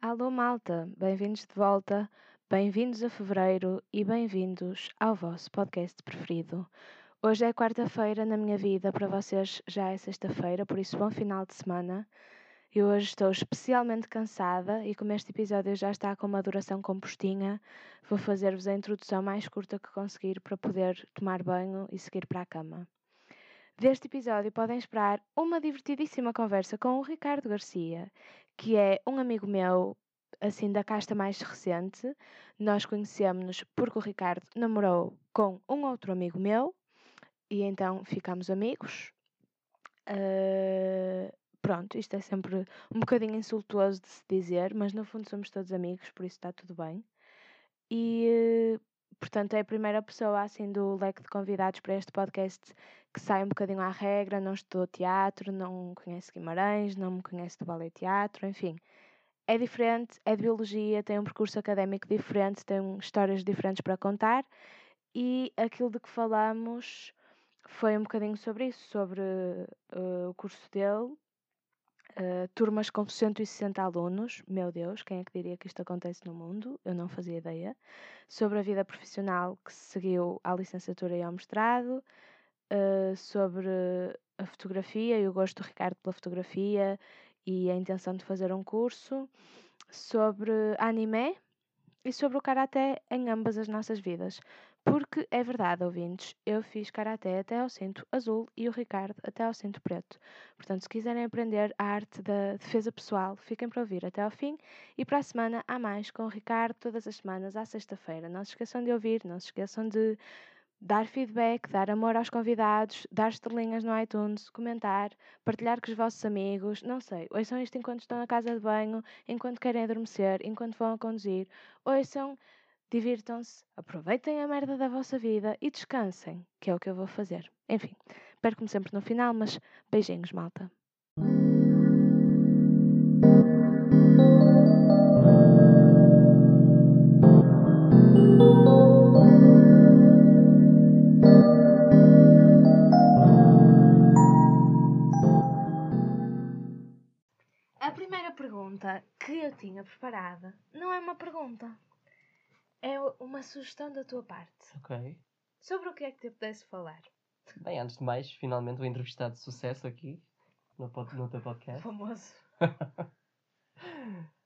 Alô malta, bem-vindos de volta, bem-vindos a fevereiro e bem-vindos ao vosso podcast preferido. Hoje é quarta-feira na minha vida, para vocês já é sexta-feira, por isso bom final de semana. Eu hoje estou especialmente cansada e como este episódio já está com uma duração compostinha, vou fazer-vos a introdução mais curta que conseguir para poder tomar banho e seguir para a cama. Deste episódio podem esperar uma divertidíssima conversa com o Ricardo Garcia, que é um amigo meu, assim da casta mais recente. Nós conhecemos-nos porque o Ricardo namorou com um outro amigo meu e então ficámos amigos. Uh, pronto, isto é sempre um bocadinho insultuoso de se dizer, mas no fundo somos todos amigos, por isso está tudo bem. E portanto é a primeira pessoa assim do leque de convidados para este podcast que sai um bocadinho à regra, não estudou teatro, não conhece Guimarães, não me conhece do ballet teatro, enfim. É diferente, é de biologia, tem um percurso académico diferente, tem histórias diferentes para contar e aquilo de que falamos foi um bocadinho sobre isso, sobre uh, o curso dele, Uh, turmas com 160 alunos, meu Deus, quem é que diria que isto acontece no mundo? Eu não fazia ideia. Sobre a vida profissional que seguiu à licenciatura e ao mestrado, uh, sobre a fotografia e o gosto do Ricardo pela fotografia e a intenção de fazer um curso, sobre anime e sobre o karaté em ambas as nossas vidas. Porque é verdade, ouvintes, eu fiz karaté até ao cinto azul e o Ricardo até ao cinto preto. Portanto, se quiserem aprender a arte da defesa pessoal, fiquem para ouvir até ao fim. E para a semana há mais com o Ricardo, todas as semanas, à sexta-feira. Não se esqueçam de ouvir, não se esqueçam de dar feedback, dar amor aos convidados, dar estrelinhas no iTunes, comentar, partilhar com os vossos amigos, não sei. Ouçam isto enquanto estão na casa de banho, enquanto querem adormecer, enquanto vão a conduzir. Ouçam divirtam-se, aproveitem a merda da vossa vida e descansem, que é o que eu vou fazer. Enfim, perco-me sempre no final, mas beijinhos, malta. Pergunta que eu tinha preparada não é uma pergunta é uma sugestão da tua parte. Ok. Sobre o que é que te pudesse falar? Bem, antes de mais, finalmente o entrevistado de sucesso aqui no, no teu podcast. Famoso. uh,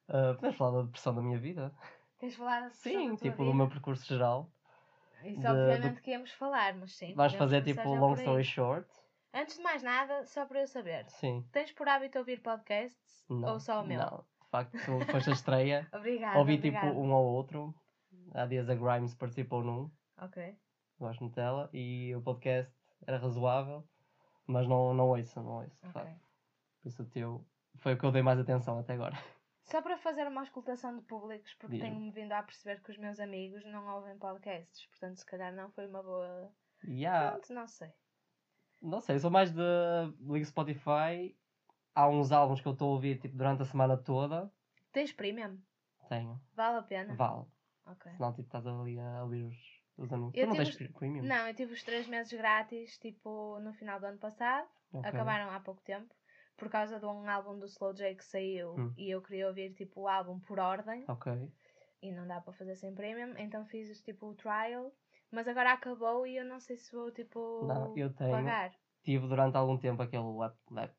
podemos falar da depressão da minha vida? Queres falar da Sim, tipo vida? do meu percurso geral. Isso de, obviamente do... que íamos falar, mas sim. Vais fazer tipo long story short. Antes de mais nada, só para eu saber. Sim. Tens por hábito ouvir podcasts? Não, ou só o meu? Não, de facto, foste a estreia. obrigada. Ouvi tipo um ou outro. Há dias a Grimes participou num. Ok. Gosto muito dela. E o podcast era razoável, mas não, não ouço, não ouço. Okay. Por isso o teu foi o que eu dei mais atenção até agora. Só para fazer uma escutação de públicos, porque tenho-me vindo a perceber que os meus amigos não ouvem podcasts, portanto, se calhar não foi uma boa. Yeah. Pronto, não sei. Não sei, sou mais de ligo Spotify. Há uns álbuns que eu estou a ouvir tipo, durante a semana toda. Tens premium? Tenho. Vale a pena? Vale. Ok. Senão, tipo, estás ali a ouvir os, os anúncios. Eu tu não tens os... premium? Não, eu tive os 3 meses grátis, tipo, no final do ano passado. Okay. Acabaram há pouco tempo. Por causa de um álbum do Slow J que saiu hum. e eu queria ouvir, tipo, o álbum por ordem. Ok. E não dá para fazer sem premium. Então fiz, tipo, o trial. Mas agora acabou e eu não sei se vou, tipo, não, eu tenho. pagar. Tive durante algum tempo aquele web, web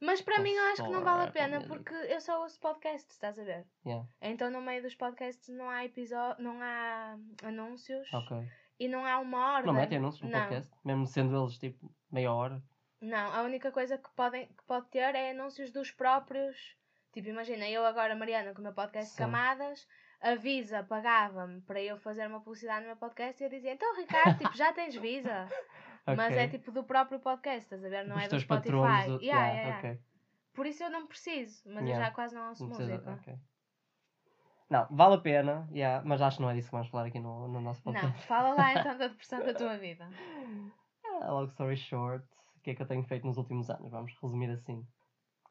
mas para mim eu acho que não vale a pena porque eu só ouço podcasts, estás a ver? Yeah. Então no meio dos podcasts não há episódio, não há anúncios Ok. e não há uma ordem. Não metem anúncios no Não. podcast? Mesmo sendo eles tipo meia hora? Não, a única coisa que, podem, que pode ter é anúncios dos próprios. Tipo, imagina, eu agora, Mariana, com o meu podcast Sim. Camadas, a Visa pagava-me para eu fazer uma publicidade no meu podcast e eu dizia, então Ricardo, tipo, já tens Visa? Mas Ok. é tipo do próprio podcast, estás a ver? Não Dos é do Spotify. patrões. Yeah, yeah, yeah, yeah. ok. Por isso eu não preciso, mas eu Yeah. já quase não ouço Não precisa- música. ok. Não, vale a pena, yeah, mas acho que não é disso que vamos falar aqui no, no nosso Não, podcast. fala lá então da depressão da tua vida. Ah, long story short, o que é que eu tenho feito nos últimos anos? Vamos resumir assim.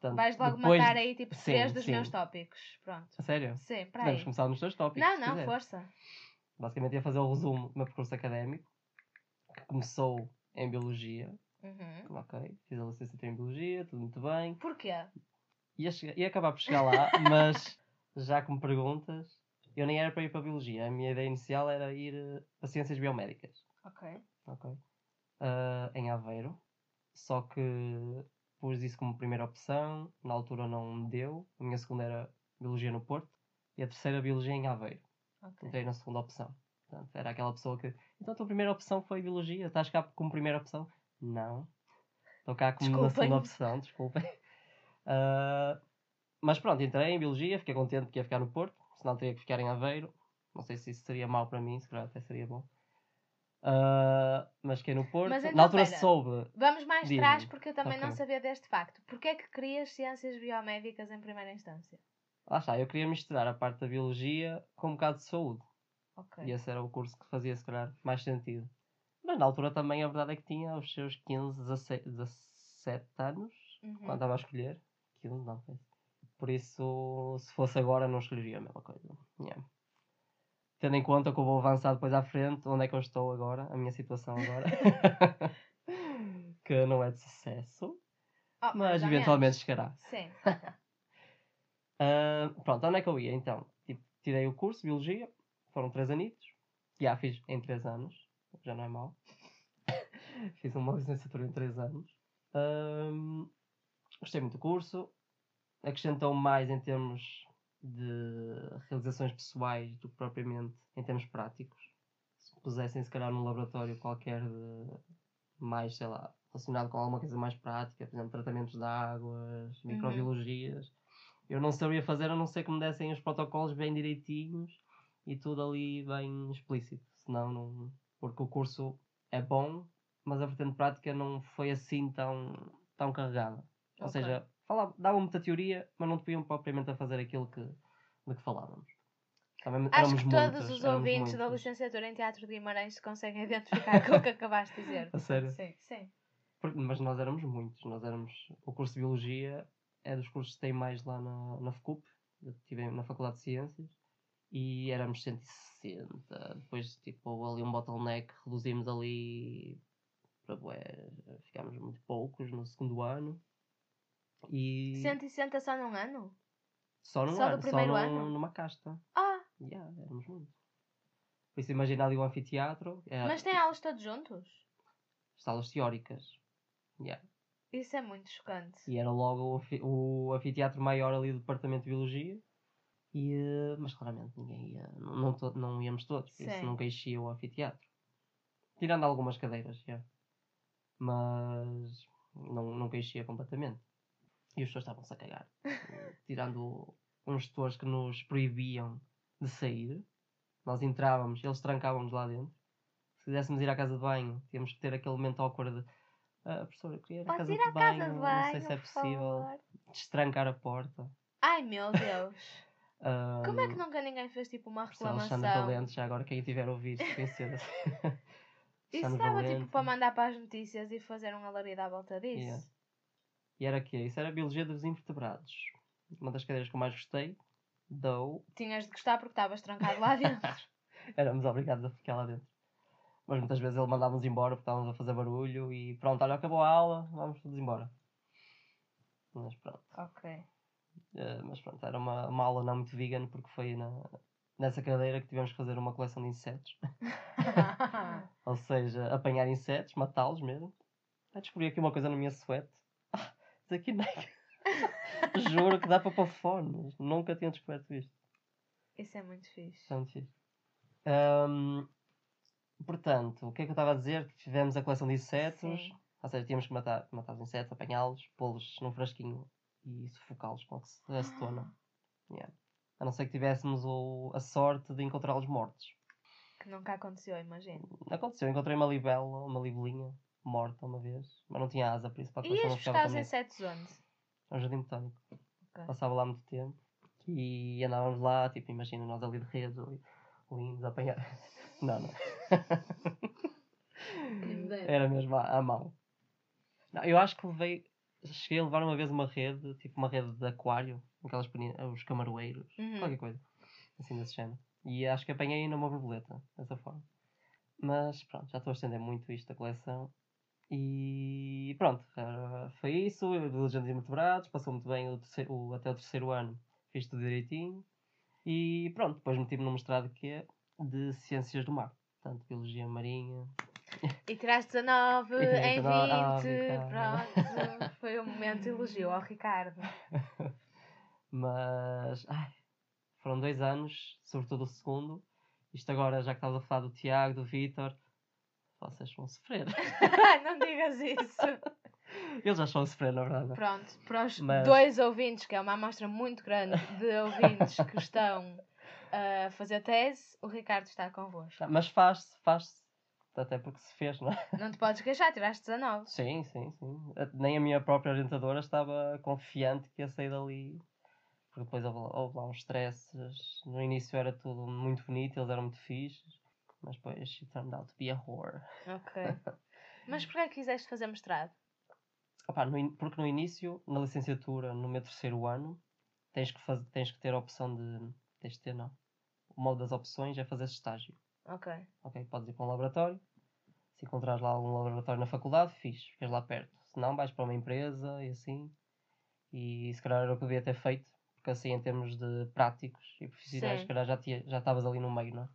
Portanto, Vais logo depois- matar aí tipo Sim, três dos sim. meus tópicos. Pronto. A sério? Sim, para Podemos aí. começar nos teus tópicos. Não, não, força. Basicamente ia fazer o resumo do meu percurso académico, que começou em Biologia. Uhum. Ok, fiz a licenciatura em Biologia, tudo muito bem. Porquê? Ia, chegar- ia acabar por chegar lá, mas já que me perguntas, eu nem era para ir para a Biologia. A minha ideia inicial era ir eh, para Ciências Biomédicas. Ok. Ok. Ah, em Aveiro. Só que pus isso como primeira opção. Na altura não me deu. A minha segunda era Biologia no Porto. E a terceira, Biologia em Aveiro. Ok. Entrei na segunda opção. Portanto, era aquela pessoa que. Então a tua primeira opção foi Biologia? Estás cá como primeira opção? Não. Estou cá como na segunda opção, desculpem. Ah, mas pronto, entrei em Biologia, fiquei contente que ia ficar no Porto, senão teria que ficar em Aveiro. Não sei se isso seria mau para mim, se calhar até seria bom. Ah, mas fiquei no Porto. Então, na altura pera. soube. Vamos mais atrás porque eu também não Ok. sabia deste facto. Porquê é que querias ciências biomédicas em primeira instância? Lá está, eu queria misturar a parte da Biologia com um bocado de saúde. Ok. E esse era o curso que fazia, se calhar, mais sentido. Mas na altura também a verdade é que tinha os seus 15, 16, 17 anos, Uhum. quando estava a escolher. 15, não. Por isso, se fosse agora, não escolheria a mesma coisa. Yeah. Tendo em conta que eu vou avançar depois à frente, onde é que eu estou agora, a minha situação agora. que não é de sucesso, Oh, mas eventualmente chegará. Sim. Ah, pronto, onde é que eu ia então? Tipo, tirei o curso de Biologia, foram 3 anitos, já fiz em 3 anos, já não é mau. fiz uma licenciatura em 3 anos. Ahm, gostei muito do curso, acrescentou mais em termos de realizações pessoais do que propriamente em termos práticos. Se pusessem, se calhar, num laboratório qualquer de mais, sei lá, relacionado com alguma coisa mais prática, por exemplo, tratamentos de águas, microbiologias. Eu não sabia fazer a não ser que me dessem os protocolos bem direitinhos e tudo ali bem explícito. Senão, não... porque o curso é bom, mas a vertente prática não foi assim tão, tão carregada. Ou Ok. seja, falava, davam muita teoria, mas não te podiam propriamente a fazer aquilo que, de que falávamos. Também Acho que todos os ouvintes da muitas. licenciatura em Teatro de Guimarães se conseguem identificar com o que acabaste de dizer. A sério? Sim, sim. Porque- mas nós éramos muitos. Nós éramos. O curso de Biologia é dos cursos que tem mais lá na, na FCUP. Eu estive na Faculdade de Ciências. E éramos 160. Depois, tipo, ali um bottleneck. Reduzimos ali. Para bué, ficámos muito poucos no segundo ano. E. 160 só num ano? Só num só do ano, só primeiro num- ano? numa casta. Ah, Yeah, éramos muitos. Por isso, imagina ali o anfiteatro. É, mas tem aulas todos juntos? Salas teóricas. Yeah. Isso é muito chocante. E era logo o, o anfiteatro maior ali do departamento de Biologia. E, eh, mas claramente ninguém ia. Não, não, to- não íamos todos, por isso Sim. nunca enchia o anfiteatro. Tirando algumas cadeiras, já. Mas não, nunca enchia completamente. E as pessoas estavam-se a cagar. Tirando uns gestores que nos proibiam de sair. Nós entrávamos, eles trancavam-nos lá dentro. Se quiséssemos ir à casa de banho, tínhamos que ter aquele momento awkward de ah, professora, eu queria ir à casa, ir de à banho, casa de não sei se é banho, possível. favor. Destrancar a porta. Ai meu Deus. Como é que nunca ninguém fez tipo uma professor Alexandre reclamação? Valente, já agora quem tiver ouvido, conhecer. Isso dava tipo para mandar para as notícias e fazer um alarido à volta disso. Yeah. E era o quê? Isso era Biologia dos Invertebrados. Uma das cadeiras que eu mais gostei. Dou. Tinhas de gostar porque estavas trancado lá dentro. Éramos obrigados a ficar lá dentro. Mas muitas vezes ele mandava-nos embora porque estávamos a fazer barulho e pronto, olha, acabou a aula, vamos todos embora. Mas pronto. ok. Eh, mas pronto, era uma, uma aula não muito vegan porque foi na, nessa cadeira que tivemos que fazer uma coleção de insetos. Ou seja, apanhar insetos, matá-los mesmo. Ah, descobri aqui uma coisa na minha suete. Ah, aqui nem. Juro que dá para pôr fones. Nunca tinha descoberto isto. Isso é muito fixe. É muito fixe. Ahm, portanto, o que é que eu estava a dizer? Tivemos a coleção de insetos. Sim. Ou seja, tínhamos que matar, matar os insetos, apanhá-los, pô-los num frasquinho e sufocá-los com ox- acetona. Yeah. A não ser que tivéssemos o- a sorte de encontrá-los mortos. Que nunca aconteceu, imagino. Aconteceu, encontrei uma libela, uma libelinha morta uma vez, mas não tinha asa, por isso para E depois ias não ficava buscar os comigo. insetos onde? É um jardim botânico. Ok. Passava lá muito tempo e andávamos lá, tipo, imagina nós ali de redes, ali, lindos, a apanhar. Não, não. Era mesmo à, à mão. Não, eu acho que levei. Cheguei a levar uma vez uma rede, tipo uma rede de aquário, aquelas pequeninas, os camaroeiros, Uhum. qualquer coisa, assim desse género. E acho que apanhei ainda uma borboleta, dessa forma. Mas pronto, já estou a estender muito isto da coleção. E pronto, eh, foi isso. Eu de Legendas Invertebrados, passou muito bem o terceiro- o- até o terceiro ano, fiz tudo direitinho. E pronto, depois meti-me no mestrado que é de Ciências do Mar. Portanto, Biologia Marinha. E tiraste 19 E tirei em 20, 19, ah, pronto. Foi um momento de elogio ao Ricardo. Mas, ai, foram dois anos, sobretudo o segundo. Isto agora, já que estavas a falar do Tiago, do Vitor, vocês vão sofrer. não digas isso. Eles já estão a sofrer, na verdade. Pronto, para os Mas- dois ouvintes, que é uma amostra muito grande de ouvintes que estão a fazer tese, o Ricardo está convosco. Mas faz-se, faz-se. Até porque se fez, não é? Não te podes queixar, tiraste 19. Sim, sim, sim. Nem a minha própria orientadora estava confiante que ia sair dali. Porque depois houve lá uns stresses. No início era tudo muito bonito, eles eram muito fixes. Mas depois it turned out to be a horror. Ok. Mas porquê é que quiseste fazer mestrado? Opa, no in- porque no início, na licenciatura, no meu terceiro ano, tens que, tens que ter a opção de. Tens de ter, não. Uma das opções é fazer estágio. Ok. Ok, podes ir para um laboratório. Se encontrares lá algum laboratório na faculdade, fixe, ficas lá perto. Se não, vais para uma empresa e assim. E se calhar era o que eu devia ter feito, porque assim, em termos de práticos e profissionais, Sim. se calhar já tinha- já estavas ali no meio, não é?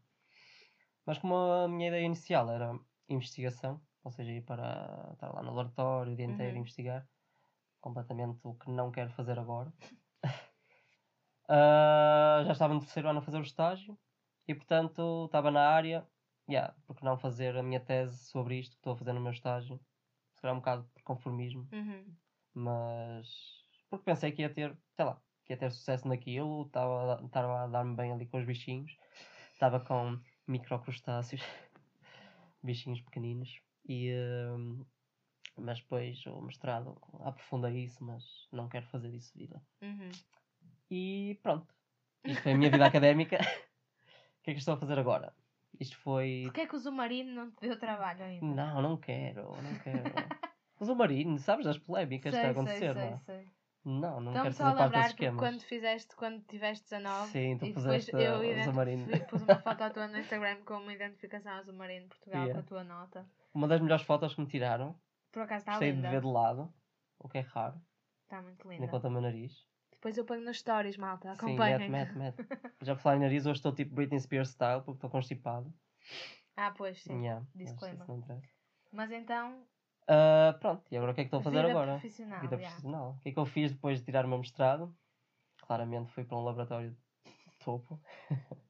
Mas como a minha ideia inicial era investigação, ou seja, ir para estar lá no laboratório o dia inteiro a Uhum. investigar, completamente o que não quero fazer agora. Ah, já estava no terceiro ano a fazer o estágio e, portanto, estava na área. Yeah, porque não fazer a minha tese sobre isto que estou a fazer no meu estágio? Se calhar um bocado por conformismo, Uhum. mas porque pensei que ia ter, sei lá, que ia ter sucesso naquilo, estava a dar-me bem ali com os bichinhos, estava com microcrustáceos, bichinhos pequeninos, e, hum, mas depois o mestrado aprofunda isso, mas não quero fazer isso vida. Uhum. E pronto. Isto foi a minha vida académica. O que é que estou a fazer agora? Isto foi. Porquê é que o Zumarino não te deu trabalho ainda? Não, não quero, não quero. O Marino, sabes das polémicas que está a acontecer, sei, é? sei. Não, não Estou-me quero só a lembrar esquemas. quando fizeste, quando tiveste 19 Sim, tu e depois eu o ident- Zumarino. fi- pus uma foto à tua no Instagram com uma identificação ao Zumarino Portugal Yeah. com a tua nota. Uma das melhores fotos que me tiraram, Por acaso está gostei de linda. ver de lado, o que é raro, Está muito nem linda. conta o meu nariz. Depois eu ponho nas stories, malta. Sim, Acompanhem. mete, mete, mete. Já por falar em nariz, hoje estou tipo Britney Spears style porque estou constipado. Ah, pois sim. Yeah, disclaimer. Mas então, Ah, pronto, e agora o que é que estou a fazer vida agora? profissional. Vida yeah. profissional. O que é que eu fiz depois de tirar o meu mestrado? Claramente fui para um laboratório de topo.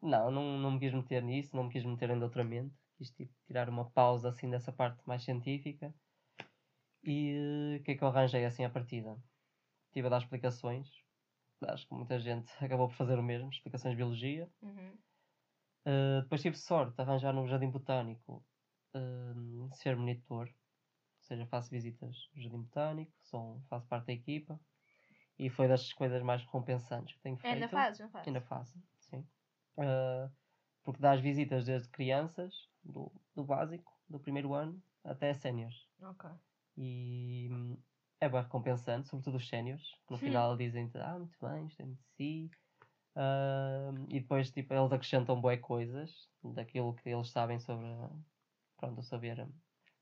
não, não, não me quis meter nisso, não me quis meter em doutoramento. Quis tipo, tirar uma pausa assim dessa parte mais científica. E eh, o que é que eu arranjei assim à partida? Estive a dar explicações. Acho que muita gente acabou por fazer o mesmo, explicações de biologia. Uhum. Uh, depois tive sorte de arranjar no Jardim Botânico um, ser monitor, seja, faço visitas no Jardim Botânico, sou, faço parte da equipa e foi das coisas mais recompensantes que tenho feito. Ainda fazes, não fazes? Ainda faço, sim. Uh, porque dá as visitas desde crianças, do, do básico, do primeiro ano, até séniores. Ok. E hum, é bem recompensante, sobretudo os séniores, que no Hum. final dizem ah, muito bem, isto é de si. Ah, e depois tipo, eles acrescentam boas coisas daquilo que eles sabem sobre pronto, o saber hum,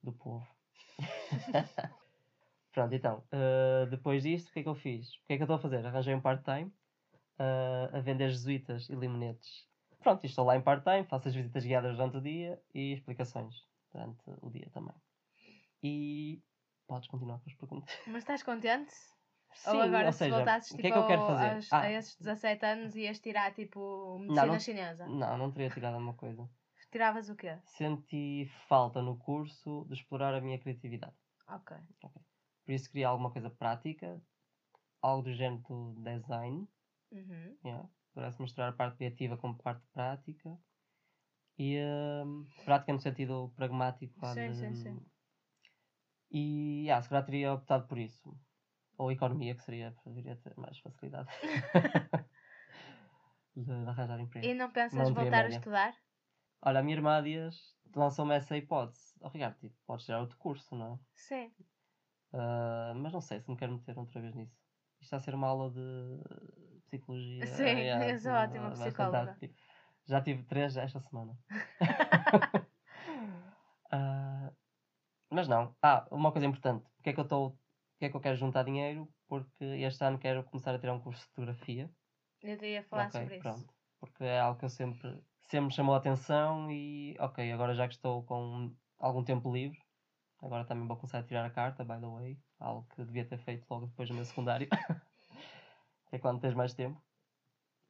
do povo. pronto, então, ah, depois disto, o que é que eu fiz? O que é que eu estou a fazer? Arranjei um part-time ah, a vender jesuítas e limonetes. Pronto, estou lá em part-time, faço as visitas guiadas durante o dia e explicações durante o dia também. E podes continuar com as perguntas. Mas estás contente? Sim, Ou agora ou se seja, voltasses o tipo, que é que eu quero fazer? aos- Ah. a esses 17 anos ias tirar tipo medicina não- chinesa? Não, não teria tirado uma coisa. Tiravas o quê? Senti falta no curso de explorar a minha criatividade. Ok. Por isso queria alguma coisa prática, algo do género do design, Uhum. yeah, pudesse mostrar a parte criativa como parte prática. E hum, prática no sentido pragmático. Sim, de- sim, sim. E yeah, se calhar teria optado por isso. Ou economia, que seria, poderia ter mais facilidade de, de arranjar emprego. E não pensas Não voltar a estudar? Olha, a minha irmã Dias lançou-me essa hipótese. Oh, Ricardo, tipo, podes tirar outro curso, não é? Sim. Ah, mas não sei se me quero meter outra vez nisso. Isto está a ser uma aula de psicologia. Sim, tipo, ótima bastante psicóloga. ativo. Já tive três esta semana. Ah, mas não. Ah, uma coisa importante. Porque é que eu estou. Porque é que eu quero juntar dinheiro? Porque este ano quero começar a tirar um curso de fotografia. Eu ia falar Ok, sobre isso. pronto. Porque é algo que eu sempre, sempre me chamou a atenção e, ok, agora já que estou com algum tempo livre, agora também vou começar a tirar a carta, by the way, algo que devia ter feito logo depois do meu secundário, é quando tens mais tempo.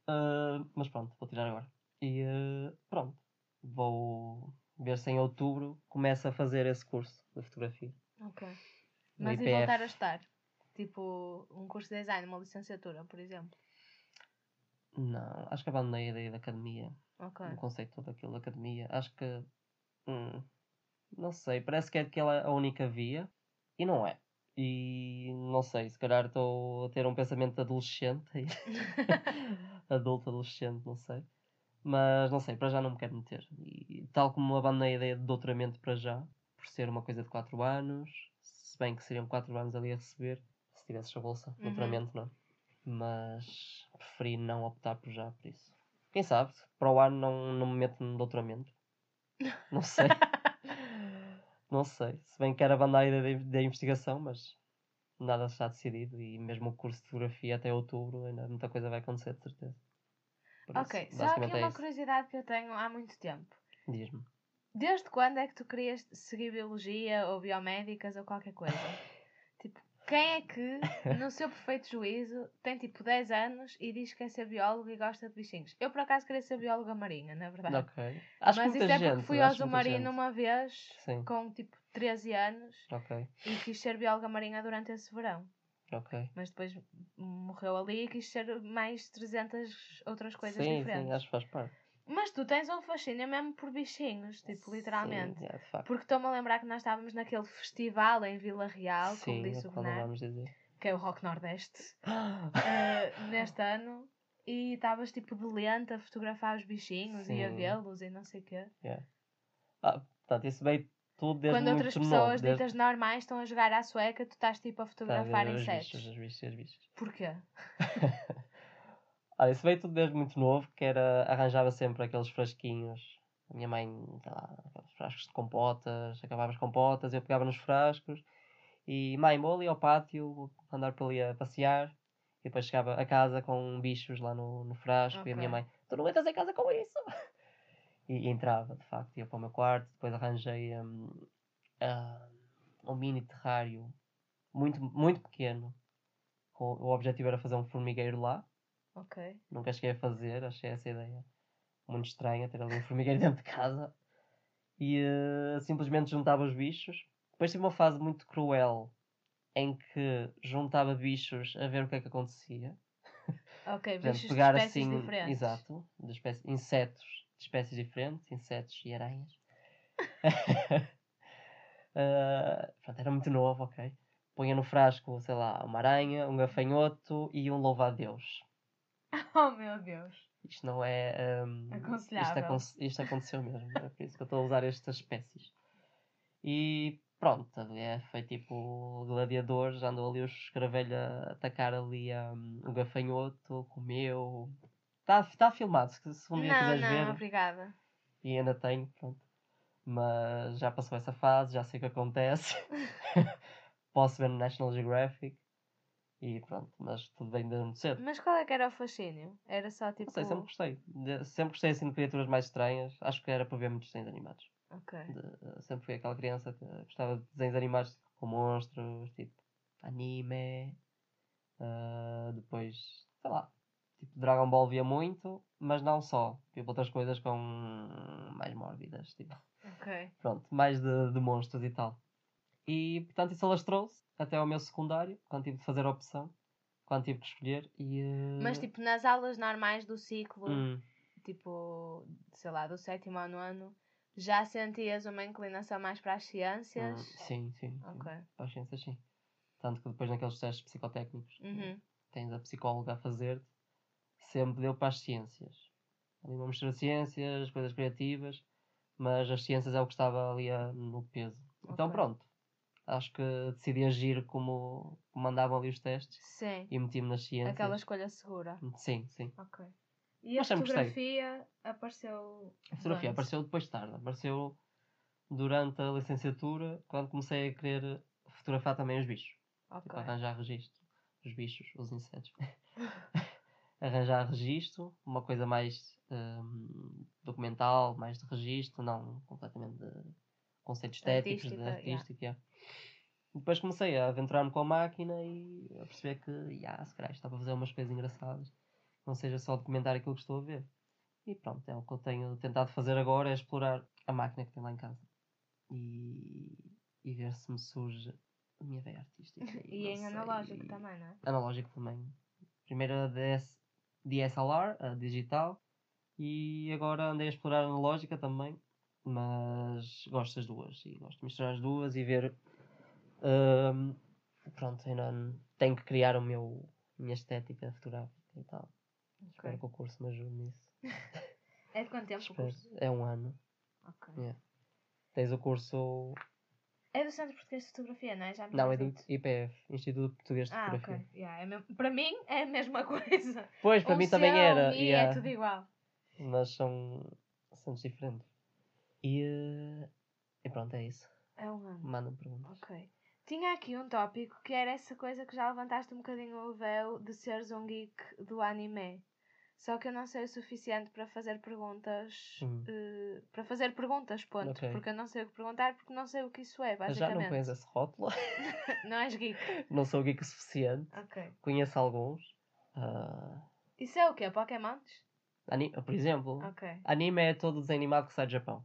Ah, mas pronto, vou tirar agora. E ah, pronto, vou ver se em outubro começo a fazer esse curso de fotografia. Ok. Mas e IPF. voltar a estar? Tipo, um curso de design, uma licenciatura, por exemplo. Não, acho que abandonei a ideia da academia. Ok. o conceito todo daquilo da academia. Acho que. hum, não sei, parece que é aquela a única via e não é. E não sei, se calhar estou a ter um pensamento adolescente, aí. adulto, adolescente, não sei. Mas não sei, para já não me quero meter. E tal como abandonei a ideia de doutoramento para já, por ser uma coisa de 4 anos, se bem que seriam 4 anos ali a receber, se tivesse a bolsa, Uhum. doutoramento não. Mas preferi não optar por já por isso. Quem sabe, para o ano não, não me meto no doutoramento. Não sei. não sei. Se bem que abandonar a ideia da- investigação, mas nada está decidido e mesmo o curso de fotografia até outubro ainda muita coisa vai acontecer, de certeza. Por isso, Ok, só aqui é uma isso. curiosidade que eu tenho há muito tempo. Diz-me. Desde quando é que tu querias seguir biologia ou biomédicas ou qualquer coisa? Quem é que, no seu perfeito juízo, tem tipo 10 anos e diz que quer ser biólogo e gosta de bichinhos? Eu por acaso queria ser bióloga marinha, na verdade. Ok. Acho Mas que isso é gente. porque fui ao gente. uma vez Sim. com tipo 13 anos Ok, e quis ser bióloga marinha durante esse verão. ok. Mas depois morreu ali e quis ser mais 300 outras coisas sim, diferentes. sim, acho que faz parte. Mas tu tens um fascínio mesmo por bichinhos, tipo, literalmente. Sim, é, de facto. Porque estou-me a lembrar que nós estávamos naquele festival em Vila Real, como Sim, disse é o dizer. que é o Rock Nordeste, eh, neste ano. E estavas tipo de lente a fotografar os bichinhos e a Sim. vê-los e não sei o quê. Ah, portanto, isso veio tudo desde Quando outras pessoas desde- ditas normais estão a jogar à sueca, tu estás tipo a Tá a fotografar ver os insetos. bichos, os bichos, os bichos. Porquê? Olha, isso veio tudo desde muito novo, que era, arranjava sempre aqueles frasquinhos. A minha mãe, sei lá, aqueles frascos de compotas, acabava as compotas, eu pegava nos frascos e, mãe, vou ali ao pátio, andar por ali a passear. E depois chegava a casa com bichos lá no, no frasco e a minha mãe, tu não entras em casa com isso! E, e entrava, de facto, ia para o meu quarto, depois arranjei hum, ah, um mini terrário muito, muito pequeno. Com- O objetivo era fazer um formigueiro lá. Ok. Nunca cheguei a fazer, achei essa ideia muito estranha, ter ali um formigueiro dentro de casa. E eh, simplesmente juntava os bichos. Depois tive uma fase muito cruel em que juntava bichos a ver o que é que acontecia. Ok, Portanto, bichos de pegar espécies assim, diferentes. exato, de espécie- insetos de espécies diferentes, insetos e aranhas. Eh, pronto, era muito novo, ok. Punha no frasco, sei lá, uma aranha, um gafanhoto e um louva-a-Deus. Oh meu Deus. Isto não é. isto, Aconselhável. acon- isto aconteceu mesmo. É por isso que eu estou a usar estas espécies. E pronto, é, foi tipo gladiadores, andou ali os escravelhos a atacar ali hum, o gafanhoto, comeu. Está tá filmado, se, se um dia não, quiseres não, ver. obrigada. E ainda tenho, pronto. Mas já passou essa fase, já sei o que acontece. Posso ver no National Geographic. E pronto, mas tudo bem de muito cedo. Mas qual é que era o fascínio? Era só tipo. Não sei, sempre gostei. De- sempre gostei assim de criaturas mais estranhas. Acho que era para ver muitos desenhos animados. Ok. De- sempre fui aquela criança que gostava de desenhos animados com monstros, tipo anime. ah, depois, sei lá, tipo Dragon Ball via muito, mas não só. Tipo outras coisas com mais mórbidas, tipo, Ok. pronto, mais de, de monstros e tal. E portanto isso alastrou-se até ao meu secundário, quando tive de fazer a opção, quando tive que escolher. E, ah, Mas tipo, nas aulas normais do ciclo, hum, tipo, sei lá, do sétimo ao nono, já sentias uma inclinação mais para as ciências? hum, sim, sim, sim. Ok. Para as ciências, sim. Tanto que depois naqueles testes psicotécnicos Uhum. tens a psicóloga a fazer sempre deu para as ciências. Ali uma mistura de ciências, coisas criativas, mas as ciências é o que estava ali a- no peso. Então pronto, acho que decidi agir como, mandavam ali os testes Sim. e meti-me nas ciências. Aquela escolha segura. Sim, sim. Ok. E a Mas gostei. fotografia apareceu. A fotografia apareceu depois de tarde, apareceu durante a licenciatura, quando comecei a querer fotografar também os bichos. Tipo, arranjar registro. Os bichos, os insetos. arranjar registro, uma coisa mais hum, documental, mais de registro, não completamente de conceitos estéticos, Artística, artística. yeah. Depois comecei a aventurar-me com a máquina e a perceber que, yeah, se calhar está para fazer umas coisas engraçadas, não seja só documentar aquilo que estou a ver. E pronto, é o que eu tenho tentado fazer agora, é explorar a máquina que tenho lá em casa. E, e ver se me surge a minha veia artística. E não em sei. analógico também, não é? Analógico também. Primeiro a DS, DSLR, a digital, e agora andei a explorar a analógica também, mas gosto das duas, e gosto de misturar as duas e ver. hum, pronto, ainda tenho que criar o meu, a minha estética fotográfica e tal. Espero que o curso me ajude nisso. É de quanto tempo o Espero. curso? É um ano. Ok. Yeah. Tens o curso. É do Centro Português de Fotografia, não é? Já me Não, é do. IPF, Instituto Português de Ah, Fotografia. ok. Yeah, é mesmo- Para mim é a mesma coisa. Pois, para Um mim também um era. I, yeah. É tudo igual. mas são assuntos diferentes. E, eh, e pronto, é isso. É um ano. Manda-me perguntas. Ok. Tinha aqui um tópico que era essa coisa que já levantaste um bocadinho o véu de seres um geek do anime. Só que eu não sei o suficiente para fazer perguntas. Hum. eh, para fazer perguntas, ponto. Ok. Porque eu não sei o que perguntar, porque não sei o que isso é, Mas já basicamente. não pões esse rótulo. Não és geek. não sou geek o suficiente. Ok. Conheço alguns. Ah, Isso é o quê? Pokémons? ani- por exemplo, Ok. anime é todo desenho animado que sai do Japão.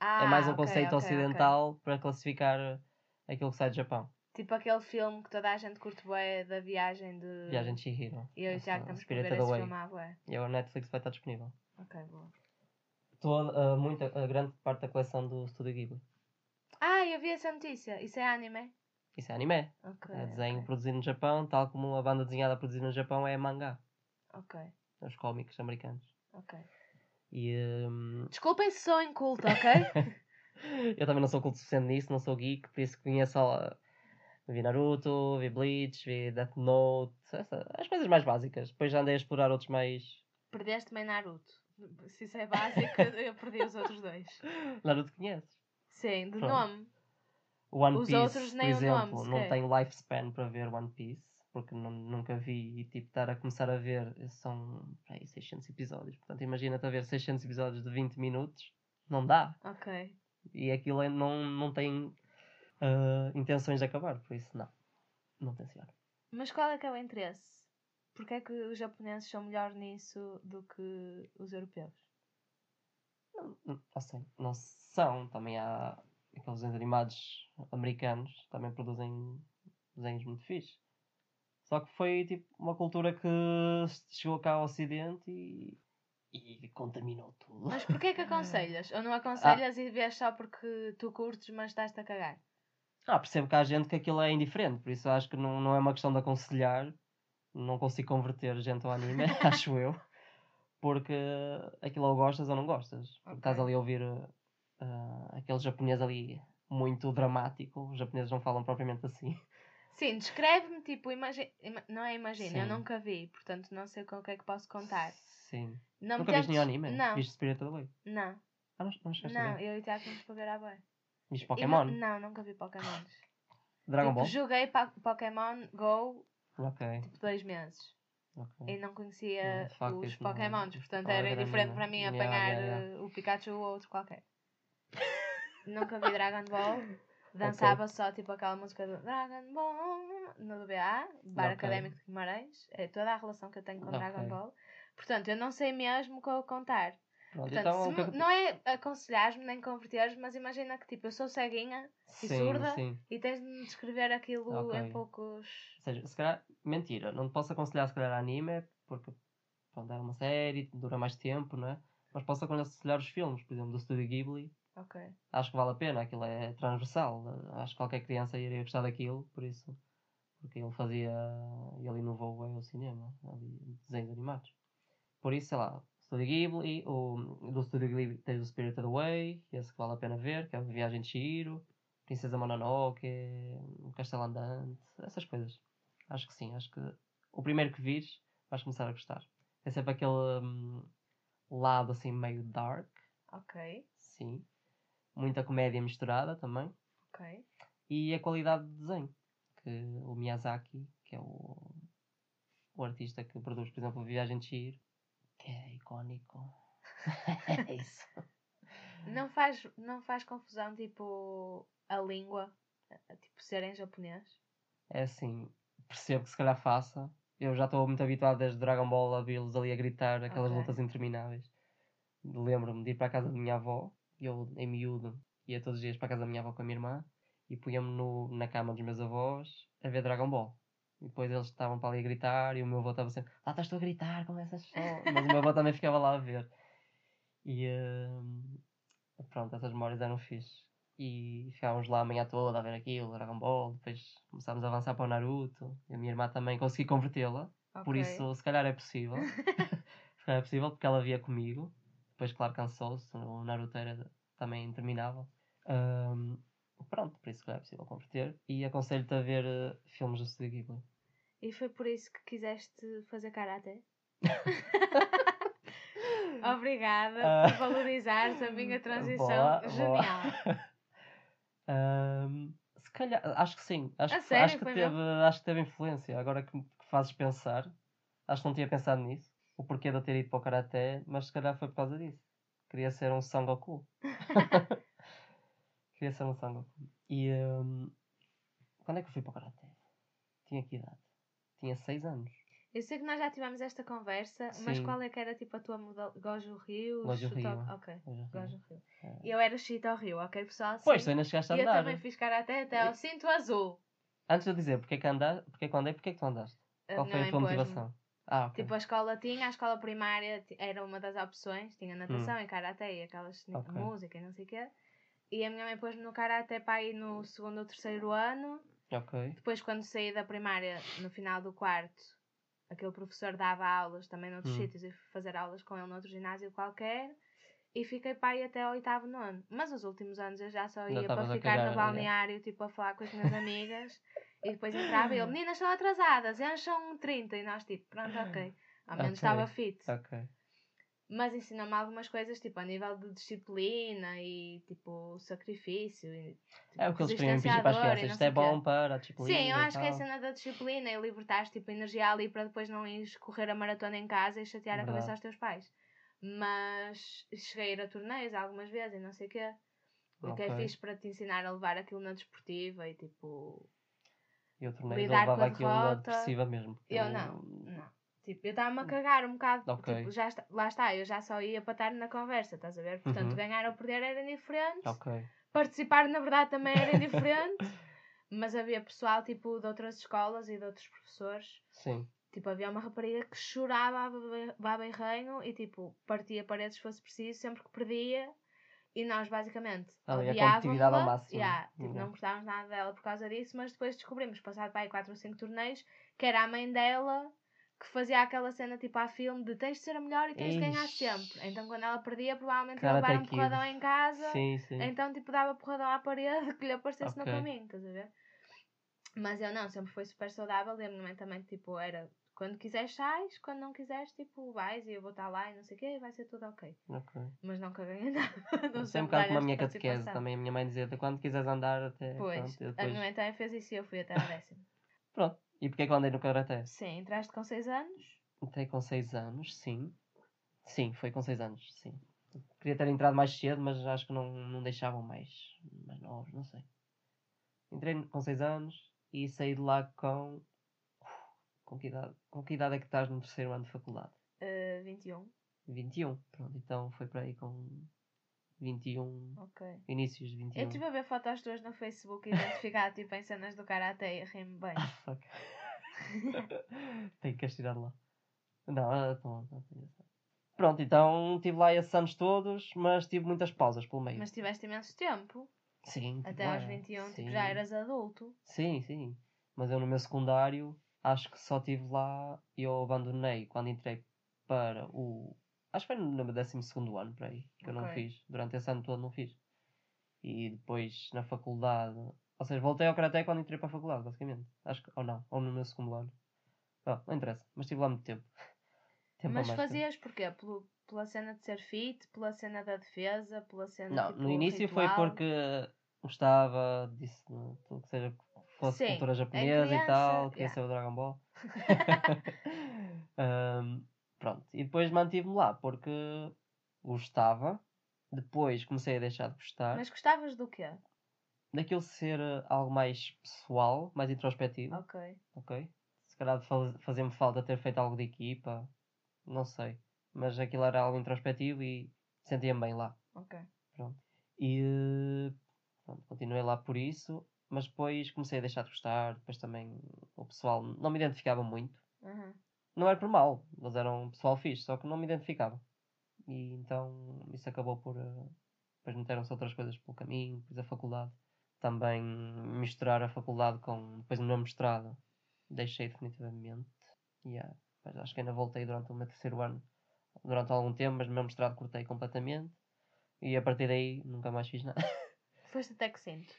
Ah, é mais um ok, conceito ok, ok. ocidental para classificar aquilo que sai do Japão. Tipo aquele filme que toda a gente curte bué da viagem de. Viagem de Chihiro. E eu e o Tiago estamos para ver esse filme à bué. E agora a Netflix vai estar disponível. Ok, boa. Toda, ah, muita, a grande parte da coleção do Studio Ghibli. Ah, eu vi essa notícia. Isso é anime? Isso é anime. Ok. É desenho ok, produzido no Japão, tal como a banda desenhada produzida no Japão é mangá. Ok, Os cómics americanos. ok. E hum, Desculpem se sou inculta, ok? eu também não sou culto suficiente nisso, não sou geek, por isso conheço só. Vi Naruto, vi Bleach, vi Death Note, essa- as coisas mais básicas. Depois já andei a explorar outros mais. Perdeste-me em Naruto. Se isso é básico, eu perdi os outros dois. Naruto conheces. Sim, de Pronto. nome. One Os Piece, outros por nem o nome exemplo, não tenho lifespan para ver One Piece, porque nu- nunca vi e tipo estar a começar a ver são peraí, 600 episódios. Portanto, imagina-te a ver 600 episódios de 20 minutos, não dá. Ok. E aquilo é- não, não tem ah, intenções de acabar, por isso não. Não tenciono. Mas qual é que é o interesse? Porquê é que os japoneses são melhor nisso do que os europeus? Não, não, não não são. Também há aqueles animados americanos também produzem desenhos muito fixes. Só que foi tipo uma cultura que chegou cá ao Ocidente e, e contaminou tudo. Mas porquê que aconselhas? Ou não aconselhas e vês só porque tu curtes, mas estás-te a cagar? Ah, percebo que há gente que aquilo é indiferente, por isso acho que não, não é uma questão de aconselhar. Não consigo converter gente ao anime, acho eu. Porque aquilo ou gostas ou não gostas. Porque Ok. Estás ali a ouvir ah, aquele japonês ali muito dramático. Os japoneses não falam propriamente assim. Sim, descreve-me, tipo, imagina. Não é imagina, eu nunca vi, portanto não sei com o que é que posso contar. Sim. Não Nunca viste nenhum anime? Não, Viste Spirited Away? não, Ah, não, não chegaste não, eu e o Tiago fomos para ver a bué. Viste E Pokémon? nu- Não, nunca vi Pokémons. Dragon tipo, Ball? joguei Pokémon Go, Ok, tipo, dois meses. ok. E não conhecia facto, os não- Pokémons, isso portanto é era indiferente anime. para mim Yeah, apanhar yeah, yeah. eh, o Pikachu ou outro qualquer. Nunca vi Dragon Ball. Dançava só tipo aquela música do Dragon Ball no BA, Bar Ok. Académico de Guimarães. É toda a relação que eu tenho com Dragon Ok. Ball. Portanto, eu não sei mesmo o que eu contar. Pronto, Portanto, então, não é aconselhar-me nem converteres, mas imagina que tipo, eu sou ceguinha e sim, surda sim. e tens de me descrever aquilo Ok. em poucos. Ou seja, se calhar, mentira, não te posso aconselhar se calhar anime, porque pronto, é uma série, dura mais tempo, não é? Mas posso aconselhar os filmes, por exemplo, do Studio Ghibli. Acho que vale a pena, aquilo é transversal. Acho que qualquer criança iria gostar daquilo, por isso. Porque ele fazia. Ele inovou bem o cinema, ali, desenhos animados. Por isso, sei lá, Studio Ghibli, o, do Studio Ghibli tens o Spirited Away, esse que vale a pena ver, que é a Viagem de Shihiro, Princesa Mononoke, o Castelo Andante, essas coisas. Acho que sim, acho que o primeiro que vires vais começar a gostar. É sempre aquele hum, lado assim meio dark, Ok. sim. Muita comédia misturada também. o artista que produz, por exemplo, Viagem de Chihiro, que é icónico. é isso. Não faz, não faz confusão, tipo, a língua, tipo, ser em japonês? É assim, percebo que se calhar faça. Eu já estou muito habituado desde Dragon Ball a vê-los ali a gritar aquelas Ok. lutas intermináveis. Lembro-me de ir para a casa da minha avó, eu em miúdo ia todos os dias para a casa da minha avó com a minha irmã e punha-me na cama dos meus avós a ver Dragon Ball. E depois eles estavam para ali a gritar e o meu avô estava sempre, lá estás tu a gritar, começas só. Mas o meu avô também ficava lá a ver. E hum, pronto, essas memórias eram fixe. E ficávamos lá a manhã toda a ver aquilo, Dragon Ball, depois começámos a avançar para o Naruto. E a minha irmã também consegui convertê-la, por Ok. isso se calhar é possível. se calhar é possível porque ela via comigo. Depois, claro, cansou-se, o Naruto era também interminável. Hum, pronto, por isso calhar é possível converter. E aconselho-te a ver eh, filmes do Studio Ghibli. E foi por isso que quiseste fazer karaté? Obrigada Ah. por valorizares a minha transição Boa, boa. genial. Hum, se calhar, acho que sim. Acho, A que, sério? acho, que teve, mesmo? acho que teve influência. Agora que que fazes pensar, acho que não tinha pensado nisso. O porquê de eu ter ido para o Karaté, mas se calhar foi por causa disso. Queria ser um Sangoku. Queria ser um Sangoku. E hum, quando é que eu fui para o Karaté? Tinha que idade? Tinha 6 anos. Eu sei que nós já tivemos esta conversa, mas Sim. qual é que era tipo a tua modal... Gojo Rio? Shuto- Ryu. Ok, Gojo. Rio. É. E eu era Shito Rio, ok pessoal? Pois, tu ainda chegaste a E eu andar. também fiz karaté até ao cinto azul. Antes de eu dizer porque é que, anda, porque é que andei, porque é que tu andaste? A Qual foi a mãe tua motivação? Ah, ok. Tipo, a escola tinha, a escola primária era uma das opções, tinha natação e karaté e aquelas Hum. Ok. música e não sei o quê. E a minha mãe pôs-me no karaté para ir no segundo ou terceiro ano. Ok. Depois, quando saí da primária, no final do quarto, aquele professor dava aulas também noutros Hum. sítios e fui fazer aulas com ele noutro ginásio qualquer. E fiquei para aí até ao oitavo nono. Mas os últimos anos eu já só Já ia para estavas a ficar no é. balneário, tipo, a falar com as minhas amigas. E depois entrava e ele, meninas estão atrasadas, encham 30. E nós, tipo, pronto, ok. Ao menos Ok. estava fit. Ok. Mas ensinou-me algumas coisas, tipo, a nível de disciplina e, tipo, sacrifício. E, tipo, É o que eles queriam impingir para as crianças. Isto é bom para a disciplina. Sim, eu acho que é a cena da disciplina e libertares, tipo, energia ali para depois não ires correr a maratona em casa e chatear a cabeça Verdade. aos teus pais. Mas cheguei a ir a torneios algumas vezes e não sei o quê. O que é fixe para te ensinar a levar aquilo na desportiva e, tipo, E lidar com levava a aquilo na derrota. depressiva mesmo. porque Eu não, não. Tipo, eu estava-me a cagar um bocado. Ok. Tipo, já está, lá está, eu já só ia para estar na conversa, estás a ver? Portanto, Uhum. ganhar ou perder era indiferente. Ok. Participar, na verdade, também era indiferente. mas havia pessoal, tipo, de outras escolas e de outros professores. Sim. Tipo, havia uma rapariga que chorava a baba- e ranho e, tipo, partia paredes se fosse preciso, sempre que perdia. E nós, basicamente, Ali, a odiávamos-la. Yeah, tipo, Yeah. não gostávamos nada dela por causa disso, mas depois descobrimos, passado para aí 4 ou 5 torneios, que era a mãe dela que fazia aquela cena tipo a filme de tens de ser a melhor e tens de ganhar Ixi. sempre. Então quando ela perdia, provavelmente ia Karate levar um Kid. porradão em casa. Sim, sim. Então, tipo, dava porradão à parede que lhe aparecesse Ok. no caminho, estás a ver? Mas eu não, sempre foi super saudável. Lembro-me também, tipo, era quando quiseres sais, quando não quiseres, tipo, vais e eu vou estar lá e não sei o quê, e vai ser tudo ok. Ok. Mas nunca ganhei nada. Não é um como a minha catequese também. A minha mãe dizia quando quiseres andar até. Pois, pronto, eu a depois... minha mãe também fez isso e eu fui até a décima. Pronto. E porquê que eu andei no Karaté? Sim, entraste com 6 anos. Entrei com 6 anos, sim. Sim, foi com 6 anos, sim. Queria ter entrado mais cedo, mas acho que não, não deixavam mais, mais novos, não sei. Entrei com 6 anos e saí de lá com. Com que, idade, com que idade é que estás no terceiro ano de faculdade? Uh, 21. 21. Pronto, então foi para aí com 21. Ok. Inícios de 21. Eu estive a ver fotos tuas no Facebook e identificar tipo em cenas do Karate e ri-me bem. Ah, fuck. Tenho que as tirar de lá. Não, ah, então, não, Pronto, então estive lá esses anos todos, mas tive muitas pausas pelo meio. Mas tiveste imenso tempo. Sim. tive Até aos 21, tipo, sim. já eras adulto. Sim, sim. Mas eu no meu secundário, acho que só estive lá e eu abandonei quando entrei para o. Acho que foi no meu 12 ano, por aí, que eu não fiz. Durante esse ano todo não fiz. E depois na faculdade. Ou seja, voltei ao Karaté quando entrei para a faculdade, basicamente. Acho que. Ou não, ou no meu segundo ano. Bom, não interessa, mas estive lá muito tempo. Tempo Mas mais tempo. fazias porquê? Pelo, pela cena de ser fit, pela cena da defesa, pela cena Não, tipo, no início foi ritual? porque gostava disso, tudo que seja fosse Sim, cultura japonesa e criança, tal, queria yeah. ser o Dragon Ball. Ahm, pronto. E depois mantive-me lá porque gostava. Depois comecei a deixar de gostar. Mas gostavas do quê? Daquilo ser eh, algo mais pessoal, mais introspectivo. Ok. Ok? Se calhar fa- fazia-me falta ter feito algo de equipa. Não sei. Mas aquilo era algo introspectivo e sentia-me bem lá. Ok. E eh, pronto, continuei lá por isso. Mas depois comecei a deixar de gostar. Depois também o pessoal não me identificava muito. Uhum. Não era por mal, eles eram um pessoal fixe, só que não me identificava. E então isso acabou por. eh, depois meteram-se outras coisas pelo caminho, depois a faculdade. Também misturar a faculdade com. Depois no meu mestrado, deixei definitivamente. E yeah, depois acho que ainda voltei durante o meu terceiro ano, durante algum tempo, mas no meu mestrado cortei completamente. E a partir daí nunca mais fiz nada. Foste até que sinto.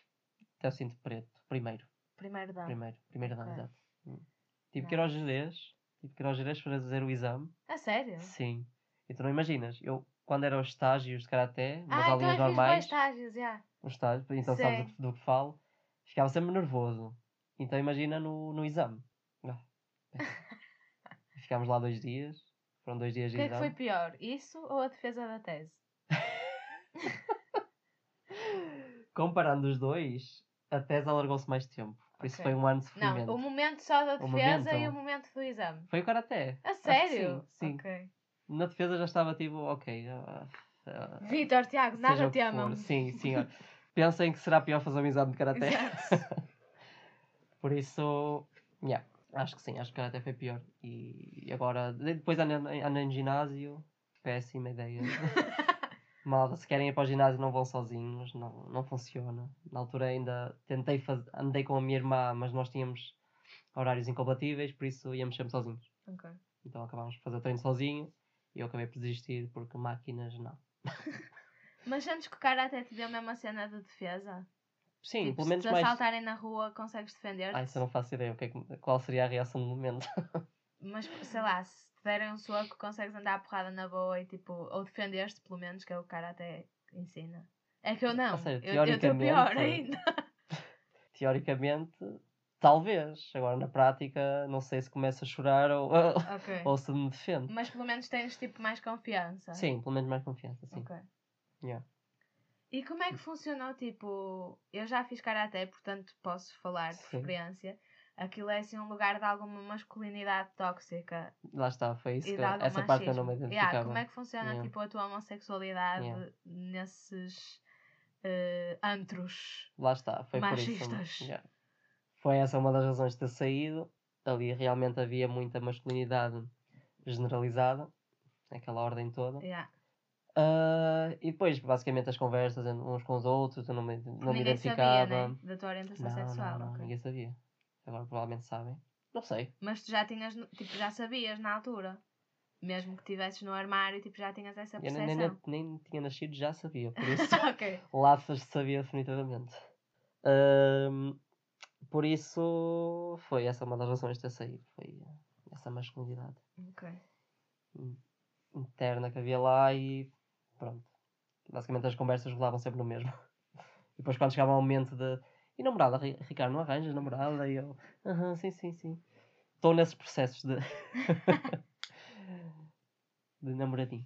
Até o cinto preto, primeiro. Primeiro dano. Primeiro, primeiro dano, Ah, Ok. exato. Hum. Tive que ir aos gerês, tive que ir aos gerês para fazer o exame. A sério? Sim. E tu não imaginas, eu quando era os estágios de karaté, nas Ah, então aulinhas dois normais, estágios, já. os estágios, então sabes Sim. do, que- do que falo, ficava sempre nervoso. Então imagina no, no exame. Ah. Ficámos lá dois dias, foram dois dias O de que é que foi exame. pior? Isso ou a defesa da tese? Comparando os dois, a tese alargou-se mais tempo. Por isso Ok. foi um ano de Não, sofrimento. o momento só da O defesa e momento. o momento do exame. Foi o karaté. A sério? Sim, sim. Ok. Na defesa já estava tipo, ok. ah, ah, Vitor, Tiago, nada o te amam. Sim, sim. Pensem que será pior fazer um exame de karaté. Por isso, yeah, acho que sim, acho que karaté foi pior. E agora, de- depois ando, ando em ginásio, péssima ideia. Malta, se querem ir para o ginásio não vão sozinhos, não, não funciona. Na altura ainda tentei fazer, andei com a minha irmã, mas nós tínhamos horários incompatíveis, por isso íamos sempre sozinhos. Ok. Então acabámos por fazer o treino sozinho e eu acabei por desistir porque máquinas não. Mas antes que o cara até te deu mesmo a cena de defesa. Sim, tipo, pelo se menos te mais. assaltarem na rua, consegues defender-te. Ah, isso eu não faço ideia. O que é que- qual seria a reação do momento? Mas sei lá, se te derem um soco, consegues andar a porrada na boa e tipo, ou defender-te pelo menos, que é o cara até ensina. É que eu não. sério, eu estou pior ainda. Teoricamente, talvez. Agora na prática, não sei se começo a chorar ou, Ok. ou se me defendo. Mas pelo menos tens tipo mais confiança. Sim, pelo menos mais confiança, sim. Ok. Yeah. E como é que funcionou? Tipo, eu já fiz karaté, portanto posso falar de Sim. experiência. Aquilo é assim um lugar de alguma masculinidade tóxica Lá está, foi isso que essa parte que eu não me machismo. identificava. Yeah, como é que funciona Yeah. tipo, a tua homossexualidade Yeah. nesses eh, antros? Lá está, foi por Machistas. isso. Yeah. Foi essa uma das razões de ter saído. Ali realmente havia muita masculinidade generalizada, aquela ordem toda. Yeah. Ah, e depois, basicamente, as conversas uns com os outros, eu não me, não me Ninguém identificava. sabia, né? Da tua orientação Não, sexual. não, não, ok. ninguém sabia. Agora provavelmente sabem. Não sei. Mas tu já tinhas, tipo, já sabias na altura. Mesmo que estivesses no armário, tipo, já tinhas essa Eu nem, percepção. nem, nem tinha nascido, já sabia. Por isso, ok. Laças sabia definitivamente. Ahm, por isso, foi essa uma das razões de ter saído. Foi essa masculinidade Ok. interna que havia lá e pronto. Basicamente as conversas rolavam sempre no mesmo. E depois quando chegava o momento de e namorada, Ri- Ricardo, não arranjas namorada? E eu, aham, sim, sim, sim. Estou nesses processos de de namoradinho.